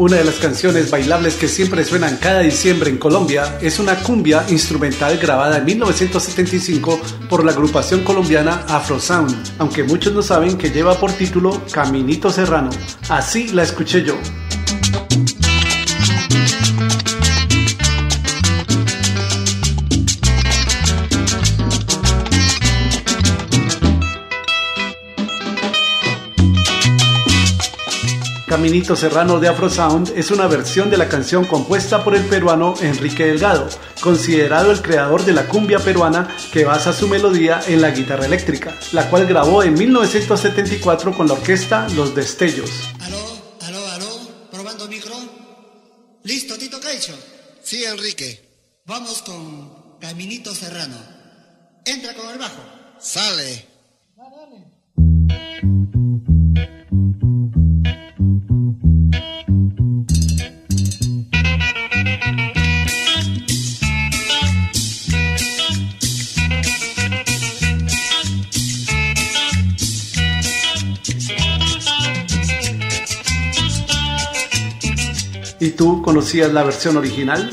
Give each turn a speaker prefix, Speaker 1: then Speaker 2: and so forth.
Speaker 1: Una de las canciones bailables que siempre suenan cada diciembre en Colombia es una cumbia instrumental grabada en 1975 por la agrupación colombiana Afro Sound, aunque muchos no saben que lleva por título Caminito Serrano. Así la escuché yo. Caminito Serrano de Afro Sound es una versión de la canción compuesta por el peruano Enrique Delgado, considerado el creador de la cumbia peruana que basa su melodía en la guitarra eléctrica, la cual grabó en 1974 con la orquesta Los Destellos.
Speaker 2: Aló, aló, aló, probando micro. ¿Listo, Tito Caicho?
Speaker 3: Sí, Enrique.
Speaker 2: Vamos con Caminito Serrano. Entra con el bajo.
Speaker 3: Sale.
Speaker 1: ¿Y tú conocías la versión original?